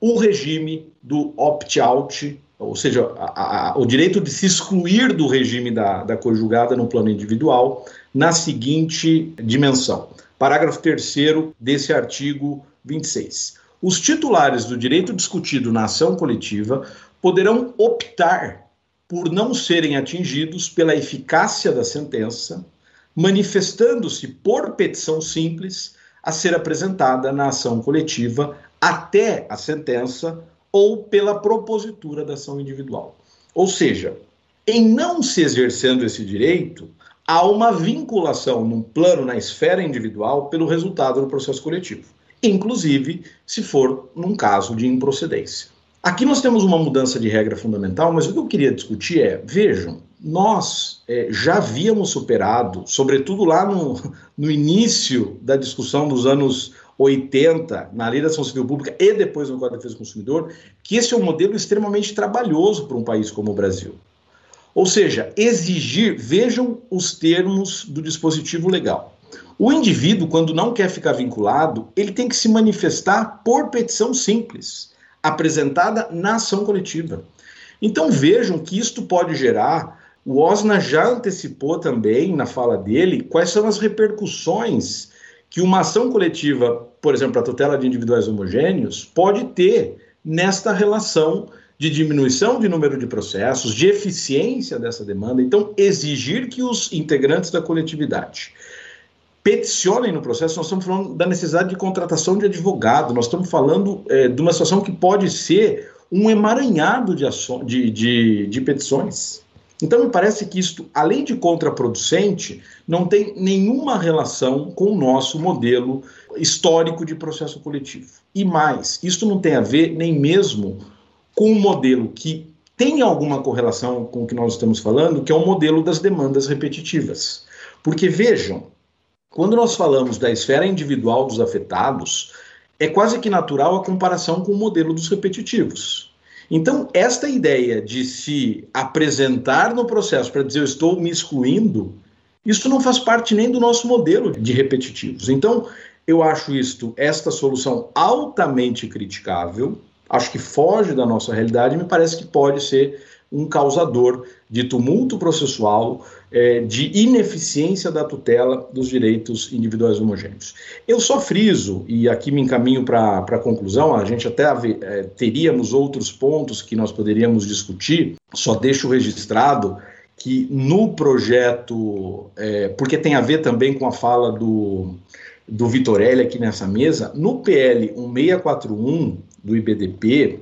o regime do opt-out, ou seja, a, a, o direito de se excluir do regime da, da conjugada no plano individual, na seguinte dimensão. Parágrafo 3 desse artigo 26. Os titulares do direito discutido na ação coletiva poderão optar por não serem atingidos pela eficácia da sentença, manifestando-se por petição simples a ser apresentada na ação coletiva até a sentença ou pela propositura da ação individual. Ou seja, em não se exercendo esse direito, há uma vinculação num plano na esfera individual pelo resultado do processo coletivo, inclusive se for num caso de improcedência. Aqui nós temos uma mudança de regra fundamental, mas o que eu queria discutir é: vejam, nós é, já havíamos superado, sobretudo lá no, no início da discussão dos anos 80, na Lei da Ação Civil Pública e depois no Código de Defesa do Consumidor, que esse é um modelo extremamente trabalhoso para um país como o Brasil. Ou seja, exigir, vejam os termos do dispositivo legal. O indivíduo, quando não quer ficar vinculado, ele tem que se manifestar por petição simples, apresentada na ação coletiva. Então vejam que isto pode gerar. O Osna já antecipou também na fala dele quais são as repercussões que uma ação coletiva, por exemplo, a tutela de individuais homogêneos, pode ter nesta relação de diminuição de número de processos, de eficiência dessa demanda. Então, exigir que os integrantes da coletividade peticionem no processo, nós estamos falando da necessidade de contratação de advogado, nós estamos falando é, de uma situação que pode ser um emaranhado de, de, de, de petições. Então, me parece que isto, além de contraproducente, não tem nenhuma relação com o nosso modelo histórico de processo coletivo. E mais, isto não tem a ver nem mesmo com um modelo que tem alguma correlação com o que nós estamos falando, que é o modelo das demandas repetitivas. Porque vejam, quando nós falamos da esfera individual dos afetados, é quase que natural a comparação com o modelo dos repetitivos. Então, esta ideia de se apresentar no processo para dizer eu estou me excluindo, isso não faz parte nem do nosso modelo de repetitivos. Então, eu acho isto, esta solução altamente criticável, acho que foge da nossa realidade, me parece que pode ser um causador de tumulto processual, é, de ineficiência da tutela dos direitos individuais homogêneos. Eu só friso, e aqui me encaminho para a conclusão, a gente até é, teríamos outros pontos que nós poderíamos discutir, só deixo registrado que no projeto, é, porque tem a ver também com a fala do, do Vitorelli aqui nessa mesa, no PL 1641 do IBDP,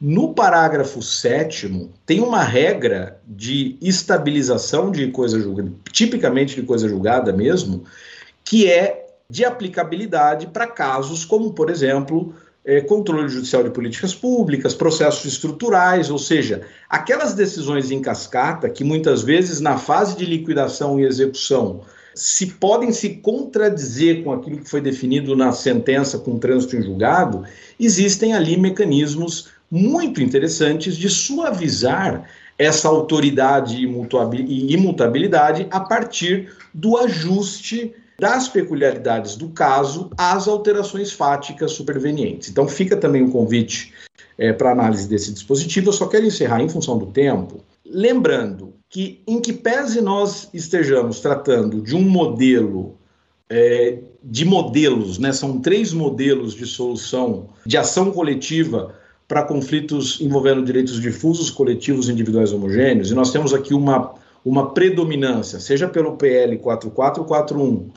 no parágrafo 7 tem uma regra de estabilização de coisa julgada, tipicamente de coisa julgada mesmo, que é de aplicabilidade para casos como, por exemplo, é, controle judicial de políticas públicas, processos estruturais, ou seja, aquelas decisões em cascata que muitas vezes na fase de liquidação e execução se podem se contradizer com aquilo que foi definido na sentença com trânsito em julgado, existem ali mecanismos muito interessantes de suavizar essa autoridade e imutabilidade a partir do ajuste das peculiaridades do caso às alterações fáticas supervenientes. Então, fica também o um convite é, para análise desse dispositivo. Eu só quero encerrar em função do tempo, lembrando que, em que pese nós estejamos tratando de um modelo é, de modelos, né? são três modelos de solução de ação coletiva para conflitos envolvendo direitos difusos, coletivos individuais homogêneos, e nós temos aqui uma, uma predominância, seja pelo PL 4441,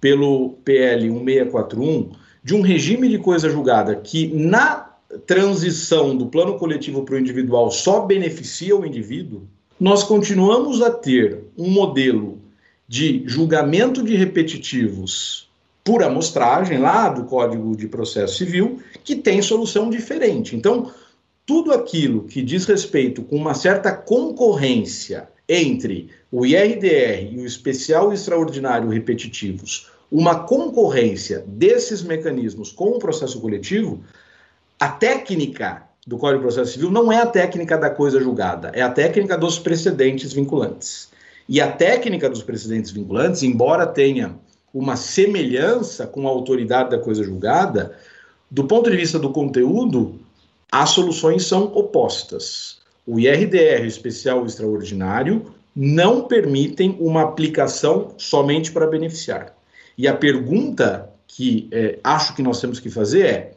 pelo PL 1641, de um regime de coisa julgada que, na transição do plano coletivo para o individual, só beneficia o indivíduo, nós continuamos a ter um modelo de julgamento de repetitivos por amostragem lá do Código de Processo Civil, que tem solução diferente. Então, tudo aquilo que diz respeito com uma certa concorrência entre o IRDR e o especial extraordinário repetitivos, uma concorrência desses mecanismos com o processo coletivo, a técnica do Código de Processo Civil não é a técnica da coisa julgada, é a técnica dos precedentes vinculantes. E a técnica dos precedentes vinculantes, embora tenha uma semelhança com a autoridade da coisa julgada, do ponto de vista do conteúdo, as soluções são opostas. O IRDR, especial extraordinário, não permitem uma aplicação somente para beneficiar. E a pergunta que é, acho que nós temos que fazer é: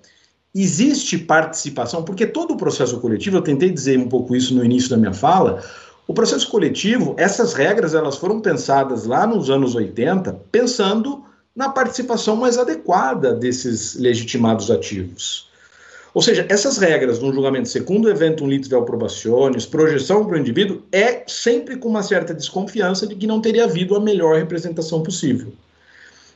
existe participação? Porque todo o processo coletivo, eu tentei dizer um pouco isso no início da minha fala, o processo coletivo, essas regras, elas foram pensadas lá nos anos 80, pensando na participação mais adequada desses legitimados ativos. Ou seja, essas regras no julgamento segundo evento um litis probationis, projeção para o indivíduo, é sempre com uma certa desconfiança de que não teria havido a melhor representação possível.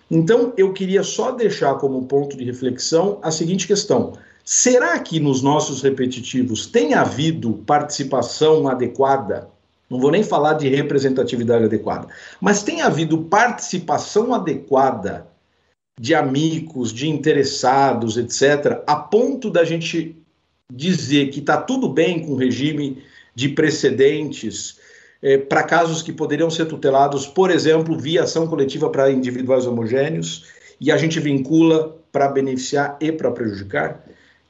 Então, eu queria só deixar como ponto de reflexão a seguinte questão: será que nos nossos repetitivos tem havido participação adequada? Não vou nem falar de representatividade adequada, mas tem havido participação adequada de amigos, de interessados, etc., a ponto da gente dizer que está tudo bem com o regime de precedentes é, para casos que poderiam ser tutelados, por exemplo, via ação coletiva para individuais homogêneos, e a gente vincula para beneficiar e para prejudicar.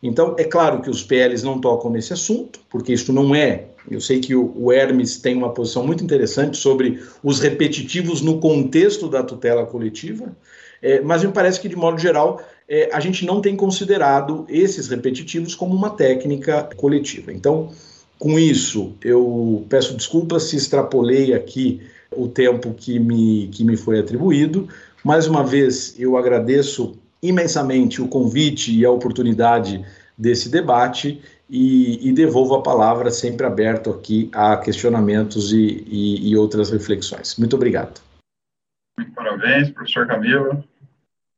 Então, é claro que os PLs não tocam nesse assunto, porque isso não é. Eu sei que o, Hermes tem uma posição muito interessante sobre os repetitivos no contexto da tutela coletiva. É, mas me parece que, de modo geral, é, a gente não tem considerado esses repetitivos como uma técnica coletiva. Então, com isso, eu peço desculpas se extrapolei aqui o tempo que me, que me foi atribuído. Mais uma vez, eu agradeço imensamente o convite e a oportunidade desse debate e, e devolvo a palavra sempre aberto aqui a questionamentos e, e, e outras reflexões. Muito obrigado. Parabéns, professor Camilo.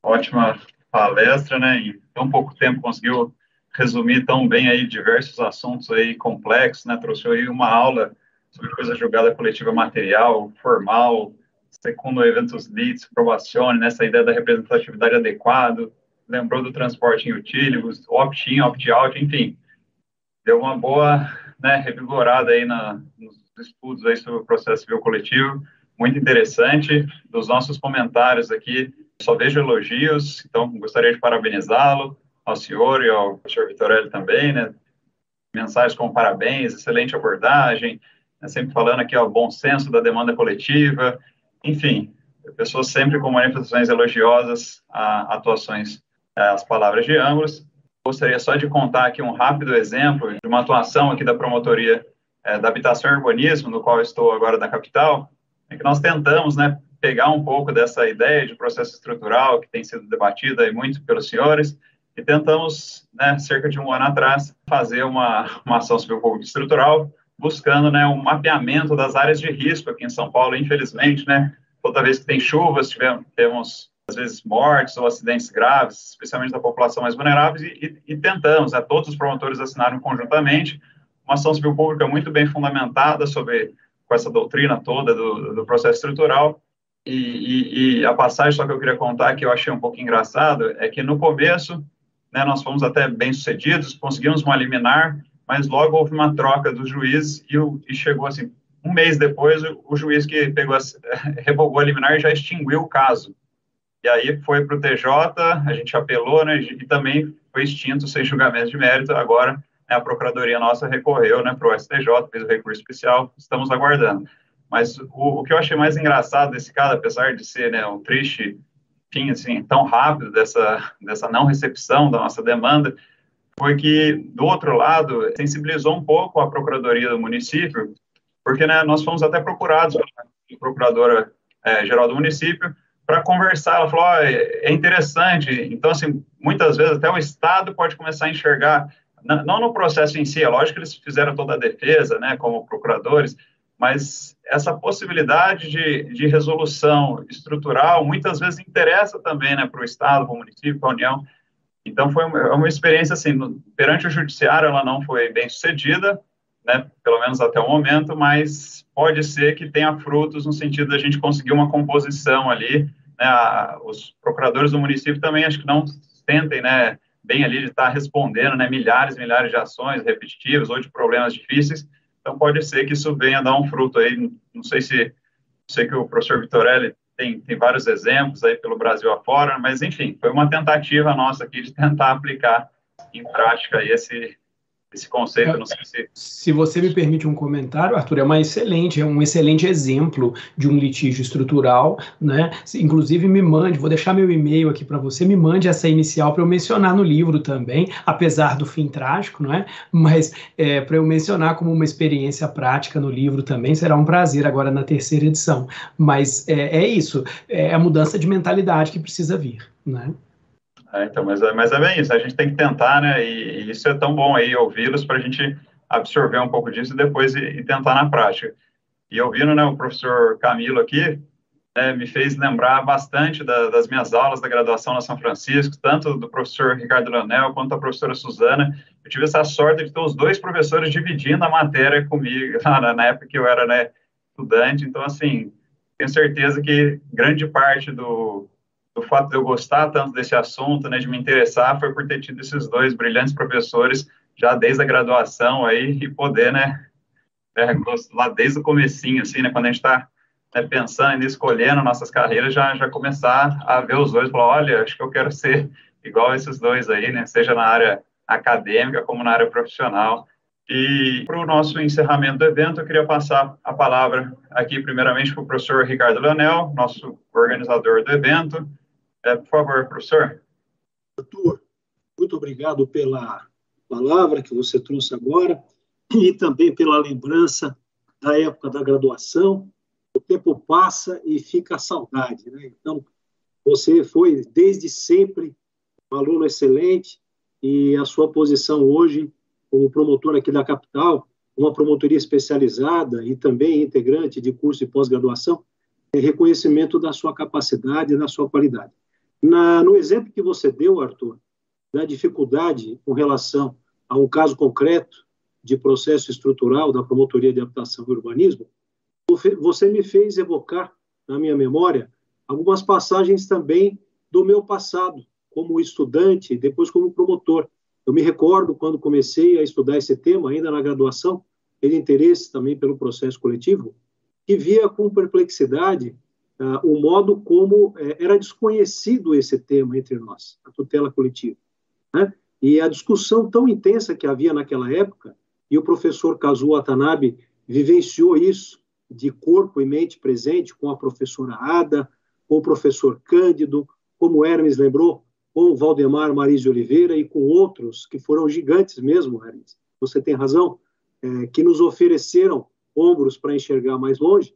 Ótima palestra, né? Em tão pouco tempo conseguiu resumir tão bem aí diversos assuntos aí complexos, né? Trouxe aí uma aula sobre coisa julgada coletiva material, formal, segundo eventos leads, probacione, nessa ideia da representatividade adequada, lembrou do transporte em utilibus, opt-in, opt-out, enfim, deu uma boa né, revigorada aí na, nos estudos aí sobre o processo civil coletivo muito interessante. Dos nossos comentários aqui, só vejo elogios, então gostaria de parabenizá-lo, ao senhor e ao senhor Vitorelli também, né? Mensagens como parabéns, excelente abordagem, né? sempre falando aqui, ó, bom senso da demanda coletiva, enfim, pessoas sempre com manifestações elogiosas a atuações, as palavras de ambos. Gostaria só de contar aqui um rápido exemplo de uma atuação aqui da promotoria é, da habitação e urbanismo, no qual estou agora da capital, é que nós tentamos, né, pegar um pouco dessa ideia de processo estrutural que tem sido debatida aí muito pelos senhores e tentamos, né, cerca de um ano atrás, fazer uma, uma ação civil pública estrutural buscando, né, um mapeamento das áreas de risco aqui em São Paulo, infelizmente, né, toda vez que tem chuvas, tivemos, temos às vezes mortes ou acidentes graves, especialmente da população mais vulnerável, e, e, e tentamos, né, todos os promotores assinaram conjuntamente uma ação civil pública muito bem fundamentada sobre com essa doutrina toda do, do processo estrutural. E, e, e, a passagem só que eu queria contar, que eu achei um pouco engraçado, é que no começo, né, nós fomos até bem sucedidos, conseguimos uma liminar, mas logo houve uma troca dos juízes e, e chegou assim, um mês depois, o, o juiz que pegou a, revogou a liminar já extinguiu o caso. E aí foi para o TJ, a gente apelou, né, e também foi extinto sem julgamento de mérito. Agora né, a procuradoria nossa recorreu né, para o STJ, fez o recurso especial, estamos aguardando. Mas o, o, que eu achei mais engraçado desse caso, apesar de ser né, um triste fim assim, tão rápido dessa, dessa não recepção da nossa demanda, foi que, do outro lado, sensibilizou um pouco a Procuradoria do município, porque né, nós fomos até procurados pela Procuradora é, Geral do município para conversar. Ela falou: oh, é interessante. Então, assim, muitas vezes até o Estado pode começar a enxergar não no processo em si, é lógico que eles fizeram toda a defesa, né, como procuradores, mas essa possibilidade de, de resolução estrutural muitas vezes interessa também né, para o Estado, para o município, para a União. Então, foi uma, uma experiência, assim, no, perante o judiciário, ela não foi bem sucedida, né, pelo menos até o momento, mas pode ser que tenha frutos no sentido da gente conseguir uma composição ali, né, a, os procuradores do município também acho que não tentem, né, bem ali de estar respondendo, né, milhares e milhares de ações repetitivas ou de problemas difíceis, então pode ser que isso venha dar um fruto aí, não sei se, sei que o professor Vitorelli tem, tem vários exemplos aí pelo Brasil afora, mas enfim, foi uma tentativa nossa aqui de tentar aplicar em prática esse, esse conceito, não sei se... Se você me permite um comentário, Arthur, é uma excelente, é um excelente exemplo de um litígio estrutural, né? Inclusive me mande, vou deixar meu e-mail aqui para você, me mande essa inicial para eu mencionar no livro também, apesar do fim trágico, não é? Mas é, para eu mencionar como uma experiência prática no livro também, será um prazer agora na terceira edição. Mas é, é isso, é a mudança de mentalidade que precisa vir, né? É, então, mas, é, mas é bem isso, a gente tem que tentar, né? E, e isso é tão bom aí, ouvi-los para a gente absorver um pouco disso e depois e, e, tentar na prática. E ouvindo né, o professor Camilo aqui, né, me fez lembrar bastante da, das minhas aulas da graduação na São Francisco, tanto do professor Ricardo Leonel quanto da professora Suzana. Eu tive essa sorte de ter os dois professores dividindo a matéria comigo, na, na época que eu era né, estudante. Então, assim, tenho certeza que grande parte do, do fato de eu gostar tanto desse assunto, né, de me interessar, foi por ter tido esses dois brilhantes professores já desde a graduação aí e poder, né, é, lá desde o comecinho, assim, né, quando a gente está né, pensando e escolhendo nossas carreiras, já, já começar a ver os dois, falar, olha, acho que eu quero ser igual esses dois aí, né, seja na área acadêmica como na área profissional. E para o nosso encerramento do evento, eu queria passar a palavra aqui, primeiramente, para o professor Ricardo Leonel, nosso organizador do evento, é, por favor, professor. Arthur, muito obrigado pela palavra que você trouxe agora e também pela lembrança da época da graduação. O tempo passa e fica a saudade, né? Então, você foi desde sempre um aluno excelente e a sua posição hoje como promotor aqui da capital, uma promotoria especializada e também integrante de curso de pós-graduação, é reconhecimento da sua capacidade e da sua qualidade. Na, no exemplo que você deu, Arthur, da dificuldade com relação a um caso concreto de processo estrutural da Promotoria de Habitação e Urbanismo, você me fez evocar na minha memória algumas passagens também do meu passado, como estudante, depois como promotor. Eu me recordo quando comecei a estudar esse tema, ainda na graduação, teve interesse também pelo processo coletivo, que via com perplexidade uh, o modo como uh, era desconhecido esse tema entre nós, a tutela coletiva. Né? E a discussão tão intensa que havia naquela época, e o professor Kazuo Watanabe vivenciou isso de corpo e mente presente com a professora Ada, com o professor Cândido, como Hermes lembrou, com o Valdemar Maris de Oliveira e com outros que foram gigantes mesmo, Hermes. Você tem razão, é, que nos ofereceram ombros para enxergar mais longe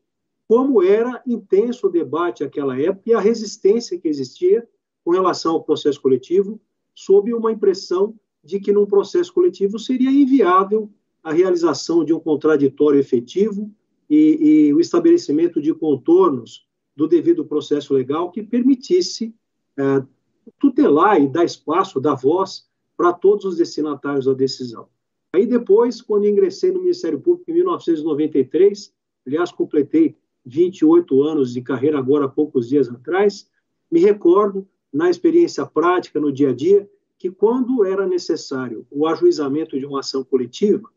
como era intenso o debate naquela época e a resistência que existia com relação ao processo coletivo, sob uma impressão de que num processo coletivo seria inviável a realização de um contraditório efetivo e, e o estabelecimento de contornos do devido processo legal que permitisse é, tutelar e dar espaço, dar voz para todos os destinatários da decisão. Aí depois, quando ingressei no Ministério Público em 1993, aliás, completei 28 anos de carreira agora há poucos dias atrás, me recordo, na experiência prática, no dia a dia, que quando era necessário o ajuizamento de uma ação coletiva,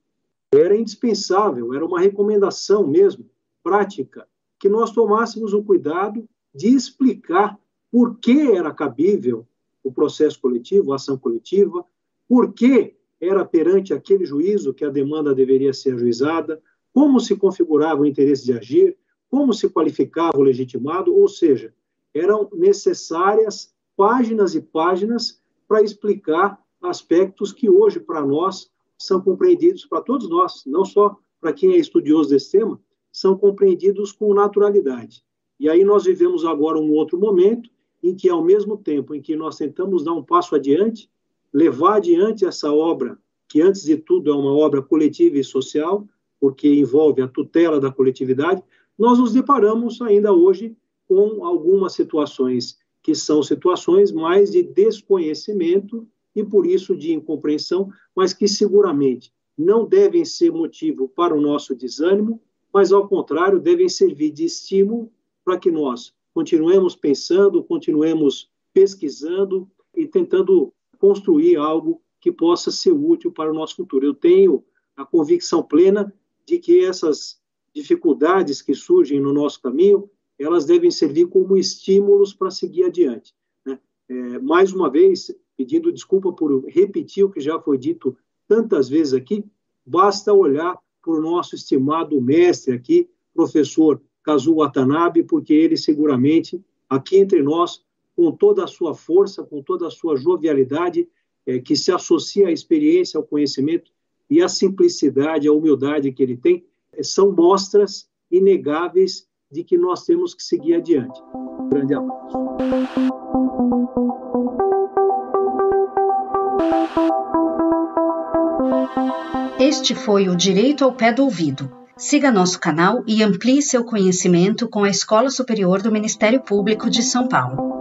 era indispensável, era uma recomendação mesmo, prática, que nós tomássemos o cuidado de explicar por que era cabível o processo coletivo, a ação coletiva, por que era perante aquele juízo que a demanda deveria ser ajuizada, como se configurava o interesse de agir, como se qualificava o legitimado, ou seja, eram necessárias páginas e páginas para explicar aspectos que hoje, para nós, são compreendidos, para todos nós, não só para quem é estudioso desse tema, são compreendidos com naturalidade. E aí nós vivemos agora um outro momento em que, ao mesmo tempo em que nós tentamos dar um passo adiante, levar adiante essa obra, que antes de tudo é uma obra coletiva e social, porque envolve a tutela da coletividade, nós nos deparamos ainda hoje com algumas situações que são situações mais de desconhecimento e por isso de incompreensão, mas que seguramente não devem ser motivo para o nosso desânimo, mas ao contrário, devem servir de estímulo para que nós continuemos pensando, continuemos pesquisando e tentando construir algo que possa ser útil para o nosso futuro. Eu tenho a convicção plena de que essas dificuldades que surgem no nosso caminho, elas devem servir como estímulos para seguir adiante. Né? É, mais uma vez, pedindo desculpa por repetir o que já foi dito tantas vezes aqui, basta olhar para o nosso estimado mestre aqui, professor Kazuo Watanabe, porque ele seguramente, aqui entre nós, com toda a sua força, com toda a sua jovialidade, é, que se associa à experiência, ao conhecimento e à simplicidade, à humildade que ele tem, são mostras inegáveis de que nós temos que seguir adiante. Um grande abraço. Este foi o Direito ao Pé do Ouvido. Siga nosso canal e amplie seu conhecimento com a Escola Superior do Ministério Público de São Paulo.